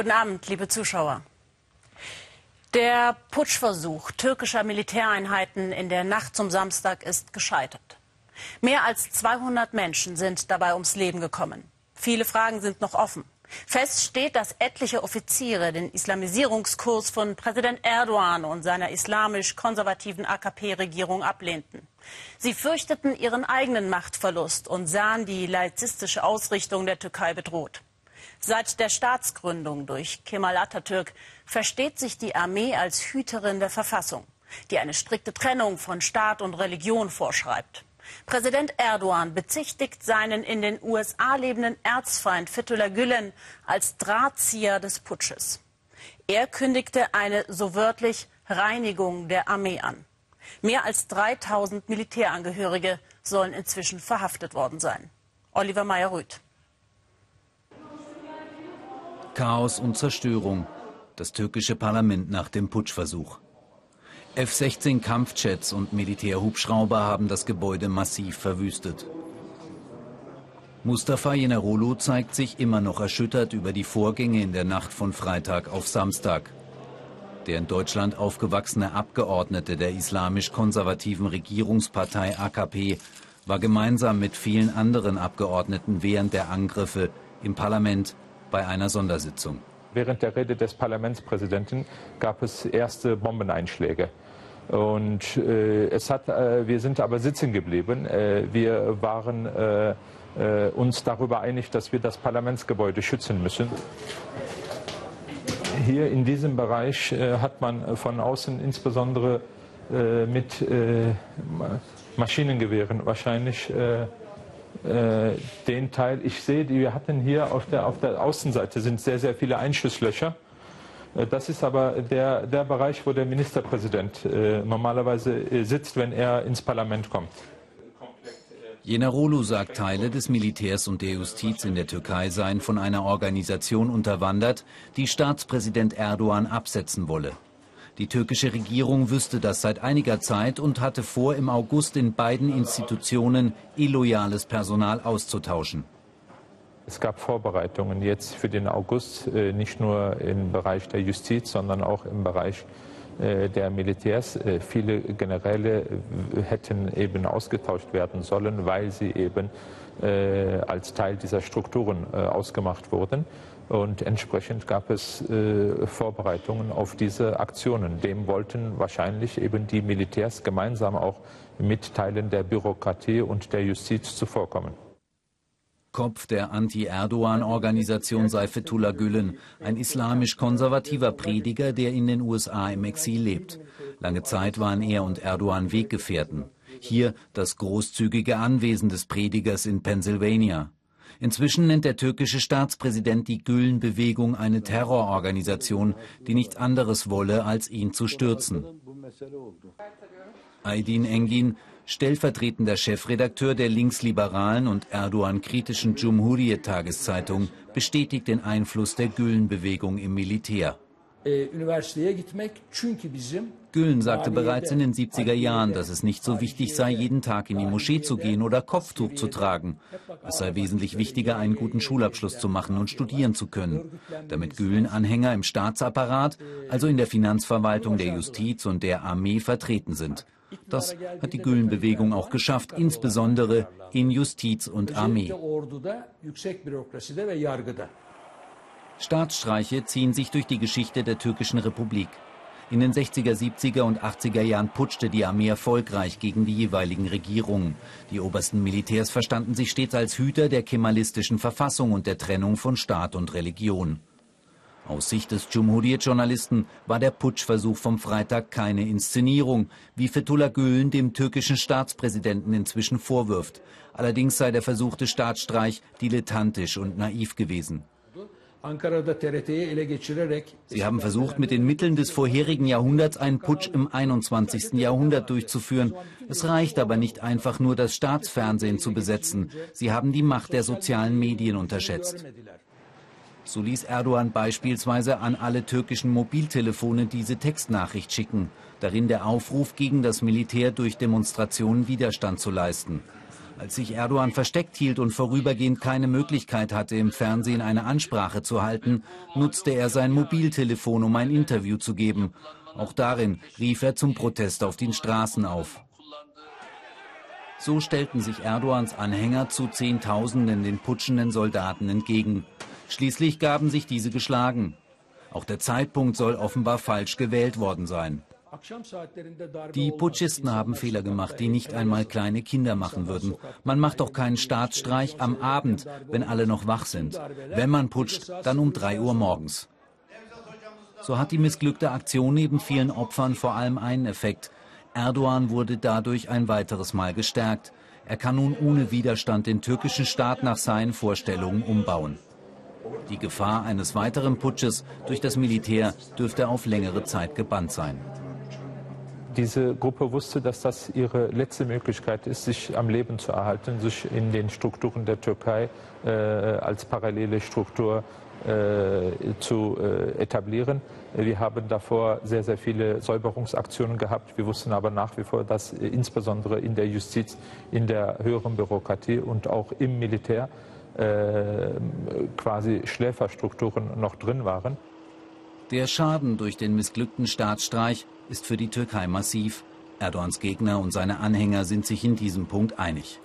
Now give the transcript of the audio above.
Guten Abend, liebe Zuschauer. Der Putschversuch türkischer Militäreinheiten in der Nacht zum Samstag ist gescheitert. Mehr als 200 Menschen sind dabei ums Leben gekommen. Viele Fragen sind noch offen. Fest steht, dass etliche Offiziere den Islamisierungskurs von Präsident Erdogan und seiner islamisch-konservativen AKP-Regierung ablehnten. Sie fürchteten ihren eigenen Machtverlust und sahen die laizistische Ausrichtung der Türkei bedroht. Seit der Staatsgründung durch Kemal Atatürk versteht sich die Armee als Hüterin der Verfassung, die eine strikte Trennung von Staat und Religion vorschreibt. Präsident Erdogan bezichtigt seinen in den USA lebenden Erzfeind Fethullah Gülen als Drahtzieher des Putsches. Er kündigte eine so wörtlich Reinigung der Armee an. Mehr als 3000 Militärangehörige sollen inzwischen verhaftet worden sein. Oliver Meyer-Rüth. Chaos und Zerstörung. Das türkische Parlament nach dem Putschversuch. F-16 Kampfjets und Militärhubschrauber haben das Gebäude massiv verwüstet. Mustafa Yenerolu zeigt sich immer noch erschüttert über die Vorgänge in der Nacht von Freitag auf Samstag. Der in Deutschland aufgewachsene Abgeordnete der islamisch-konservativen Regierungspartei AKP war gemeinsam mit vielen anderen Abgeordneten während der Angriffe im Parlament bei einer Sondersitzung. Während der Rede des Parlamentspräsidenten gab es erste Bombeneinschläge. Und äh, es hat, äh, wir sind aber sitzen geblieben. Äh, wir waren äh, äh, uns darüber einig, dass wir das Parlamentsgebäude schützen müssen. Hier in diesem Bereich äh, hat man von außen insbesondere mit Maschinengewehren wahrscheinlich äh, den Teil, ich sehe, wir hatten hier auf der, auf der Außenseite sind sehr, sehr viele Einschusslöcher. Äh, das ist aber der, der Bereich, wo der Ministerpräsident äh, normalerweise äh, sitzt, wenn er ins Parlament kommt. Jenerolu sagt, Teile des Militärs und der Justiz in der Türkei seien von einer Organisation unterwandert, die Staatspräsident Erdogan absetzen wolle. Die türkische Regierung wüsste das seit einiger Zeit und hatte vor, im August in beiden Institutionen illoyales Personal auszutauschen. Es gab Vorbereitungen jetzt für den August, äh, nicht nur im Bereich der Justiz, sondern auch im Bereich äh, der Militärs. Äh, viele Generäle hätten eben ausgetauscht werden sollen, weil sie eben als Teil dieser Strukturen ausgemacht wurden. Und entsprechend gab es äh, Vorbereitungen auf diese Aktionen. Dem wollten wahrscheinlich eben die Militärs gemeinsam auch mit Teilen der Bürokratie und der Justiz zuvorkommen. Kopf der Anti-Erdogan-Organisation sei Fethullah Gülen, ein islamisch-konservativer Prediger, der in den USA im Exil lebt. Lange Zeit waren er und Erdogan Weggefährten. Hier das großzügige Anwesen des Predigers in Pennsylvania. Inzwischen nennt der türkische Staatspräsident die Gülen-Bewegung eine Terrororganisation, die nichts anderes wolle, als ihn zu stürzen. Aydin Engin, stellvertretender Chefredakteur der linksliberalen und Erdogan-kritischen Cumhuriyet-Tageszeitung, bestätigt den Einfluss der Gülen-Bewegung im Militär. Gülen sagte bereits in den 70er Jahren, dass es nicht so wichtig sei, jeden Tag in die Moschee zu gehen oder Kopftuch zu tragen. Es sei wesentlich wichtiger, einen guten Schulabschluss zu machen und studieren zu können. Damit Gülen Anhänger im Staatsapparat, also in der Finanzverwaltung, der Justiz und der Armee vertreten sind. Das hat die Gülen-Bewegung auch geschafft, insbesondere in Justiz und Armee. Staatsstreiche ziehen sich durch die Geschichte der türkischen Republik. In den 60er, 70er und 80er Jahren putschte die Armee erfolgreich gegen die jeweiligen Regierungen. Die obersten Militärs verstanden sich stets als Hüter der kemalistischen Verfassung und der Trennung von Staat und Religion. Aus Sicht des Cumhuriyet-Journalisten war der Putschversuch vom Freitag keine Inszenierung, wie Fethullah Gülen dem türkischen Staatspräsidenten inzwischen vorwirft. Allerdings sei der versuchte Staatsstreich dilettantisch und naiv gewesen. Sie haben versucht, mit den Mitteln des vorherigen Jahrhunderts einen Putsch im 21. Jahrhundert durchzuführen. Es reicht aber nicht einfach nur, das Staatsfernsehen zu besetzen. Sie haben die Macht der sozialen Medien unterschätzt. So ließ Erdogan beispielsweise an alle türkischen Mobiltelefone diese Textnachricht schicken, darin der Aufruf gegen das Militär durch Demonstrationen Widerstand zu leisten. Als sich Erdogan versteckt hielt und vorübergehend keine Möglichkeit hatte, im Fernsehen eine Ansprache zu halten, nutzte er sein Mobiltelefon, um ein Interview zu geben. Auch darin rief er zum Protest auf den Straßen auf. So stellten sich Erdogans Anhänger zu Zehntausenden den putschenden Soldaten entgegen. Schließlich gaben sich diese geschlagen. Auch der Zeitpunkt soll offenbar falsch gewählt worden sein. Die Putschisten haben Fehler gemacht, die nicht einmal kleine Kinder machen würden. Man macht doch keinen Staatsstreich am Abend, wenn alle noch wach sind. Wenn man putscht, dann um drei Uhr morgens. So hat die missglückte Aktion neben vielen Opfern vor allem einen Effekt. Erdogan wurde dadurch ein weiteres Mal gestärkt. Er kann nun ohne Widerstand den türkischen Staat nach seinen Vorstellungen umbauen. Die Gefahr eines weiteren Putsches durch das Militär dürfte auf längere Zeit gebannt sein. Diese Gruppe wusste, dass das ihre letzte Möglichkeit ist, sich am Leben zu erhalten, sich in den Strukturen der Türkei äh, als parallele Struktur äh, zu äh, etablieren. Wir haben davor sehr, sehr viele Säuberungsaktionen gehabt. Wir wussten aber nach wie vor, dass äh, insbesondere in der Justiz, in der höheren Bürokratie und auch im Militär äh, quasi Schläferstrukturen noch drin waren. Der Schaden durch den missglückten Staatsstreich ist für die Türkei massiv. Erdogans Gegner und seine Anhänger sind sich in diesem Punkt einig.